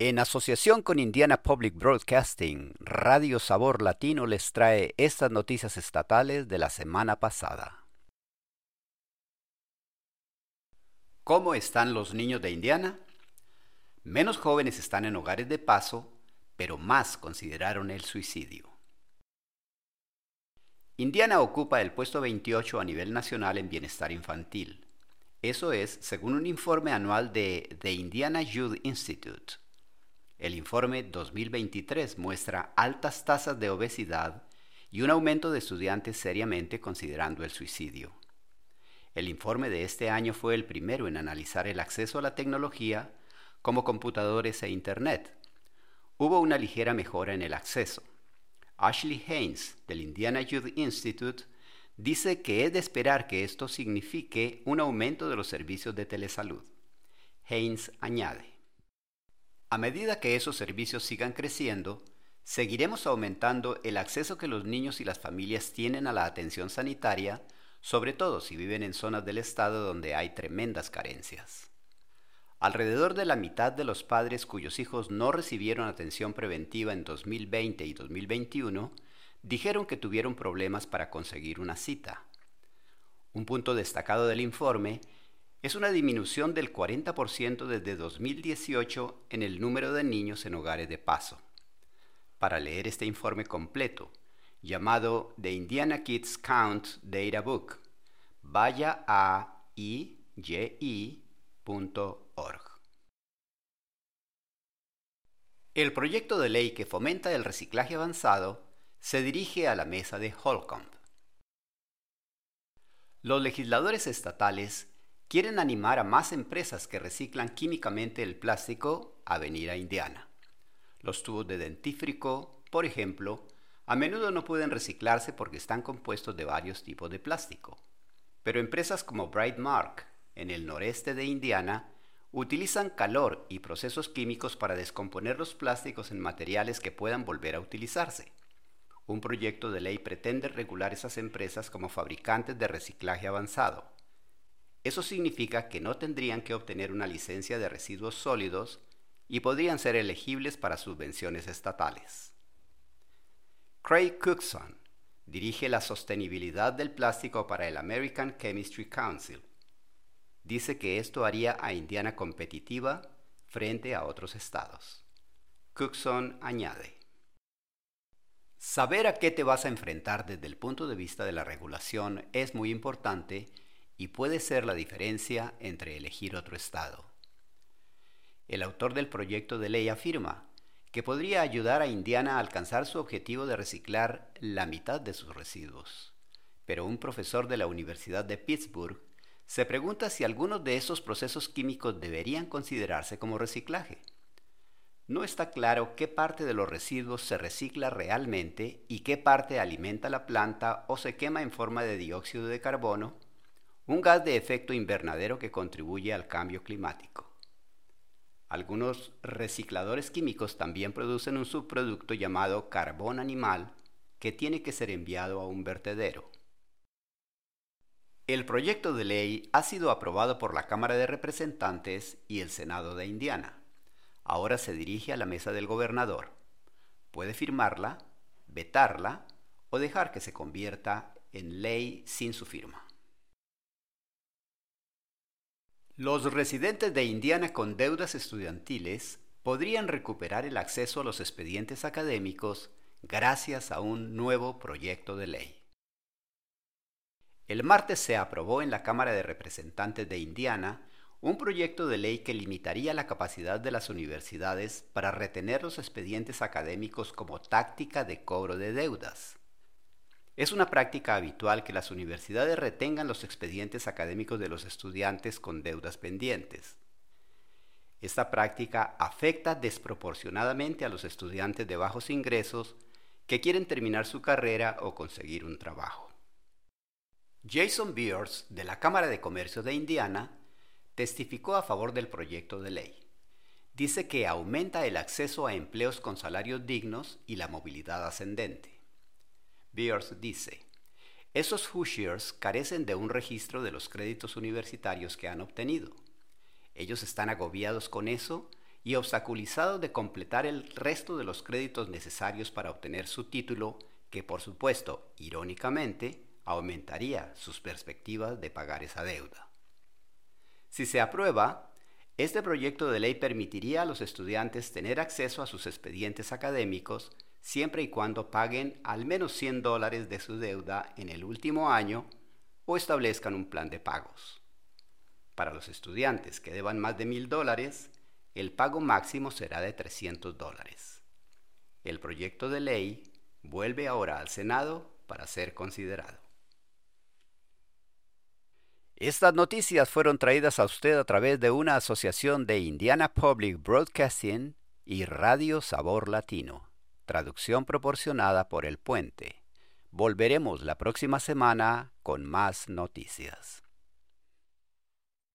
En asociación con Indiana Public Broadcasting, Radio Sabor Latino les trae estas noticias estatales de la semana pasada. ¿Cómo están los niños de Indiana? Menos jóvenes están en hogares de paso, pero más consideraron el suicidio. Indiana ocupa el puesto 28 a nivel nacional en bienestar infantil. Eso es, según un informe anual de The Indiana Youth Institute. El informe 2023 muestra altas tasas de obesidad y un aumento de estudiantes seriamente considerando el suicidio. El informe de este año fue el primero en analizar el acceso a la tecnología como computadores e Internet. Hubo una ligera mejora en el acceso. Ashley Haynes, del Indiana Youth Institute, dice que es de esperar que esto signifique un aumento de los servicios de telesalud. Haynes añade, a medida que esos servicios sigan creciendo, seguiremos aumentando el acceso que los niños y las familias tienen a la atención sanitaria, sobre todo si viven en zonas del estado donde hay tremendas carencias. Alrededor de la mitad de los padres cuyos hijos no recibieron atención preventiva en 2020 y 2021 dijeron que tuvieron problemas para conseguir una cita. Un punto destacado del informe es una disminución del 40% desde 2018 en el número de niños en hogares de paso. Para leer este informe completo, llamado The Indiana Kids Count Data Book, vaya a iyi.org. El proyecto de ley que fomenta el reciclaje avanzado se dirige a la mesa de Holcomb. Los legisladores estatales quieren animar a más empresas que reciclan químicamente el plástico a venir a Indiana. Los tubos de dentífrico, por ejemplo, a menudo no pueden reciclarse porque están compuestos de varios tipos de plástico. Pero empresas como Brightmark, en el noreste de Indiana, utilizan calor y procesos químicos para descomponer los plásticos en materiales que puedan volver a utilizarse. Un proyecto de ley pretende regular esas empresas como fabricantes de reciclaje avanzado. Eso significa que no tendrían que obtener una licencia de residuos sólidos y podrían ser elegibles para subvenciones estatales. Craig Cookson dirige la sostenibilidad del plástico para el American Chemistry Council. Dice que esto haría a Indiana competitiva frente a otros estados. Cookson añade, Saber a qué te vas a enfrentar desde el punto de vista de la regulación es muy importante y puede ser la diferencia entre elegir otro estado. El autor del proyecto de ley afirma que podría ayudar a Indiana a alcanzar su objetivo de reciclar la mitad de sus residuos. Pero un profesor de la Universidad de Pittsburgh se pregunta si algunos de esos procesos químicos deberían considerarse como reciclaje. No está claro qué parte de los residuos se recicla realmente y qué parte alimenta la planta o se quema en forma de dióxido de carbono un gas de efecto invernadero que contribuye al cambio climático. Algunos recicladores químicos también producen un subproducto llamado carbón animal que tiene que ser enviado a un vertedero. El proyecto de ley ha sido aprobado por la Cámara de Representantes y el Senado de Indiana. Ahora se dirige a la mesa del gobernador. Puede firmarla, vetarla o dejar que se convierta en ley sin su firma. Los residentes de Indiana con deudas estudiantiles podrían recuperar el acceso a los expedientes académicos gracias a un nuevo proyecto de ley. El martes se aprobó en la Cámara de Representantes de Indiana un proyecto de ley que limitaría la capacidad de las universidades para retener los expedientes académicos como táctica de cobro de deudas. Es una práctica habitual que las universidades retengan los expedientes académicos de los estudiantes con deudas pendientes. Esta práctica afecta desproporcionadamente a los estudiantes de bajos ingresos que quieren terminar su carrera o conseguir un trabajo. Jason Beers, de la Cámara de Comercio de Indiana, testificó a favor del proyecto de ley. Dice que aumenta el acceso a empleos con salarios dignos y la movilidad ascendente. Beers dice, esos Hoosiers carecen de un registro de los créditos universitarios que han obtenido. Ellos están agobiados con eso y obstaculizados de completar el resto de los créditos necesarios para obtener su título, que por supuesto, irónicamente, aumentaría sus perspectivas de pagar esa deuda. Si se aprueba, este proyecto de ley permitiría a los estudiantes tener acceso a sus expedientes académicos siempre y cuando paguen al menos 100 dólares de su deuda en el último año o establezcan un plan de pagos. Para los estudiantes que deban más de 1.000 dólares, el pago máximo será de 300 dólares. El proyecto de ley vuelve ahora al Senado para ser considerado. Estas noticias fueron traídas a usted a través de una asociación de Indiana Public Broadcasting y Radio Sabor Latino, traducción proporcionada por El Puente. Volveremos la próxima semana con más noticias.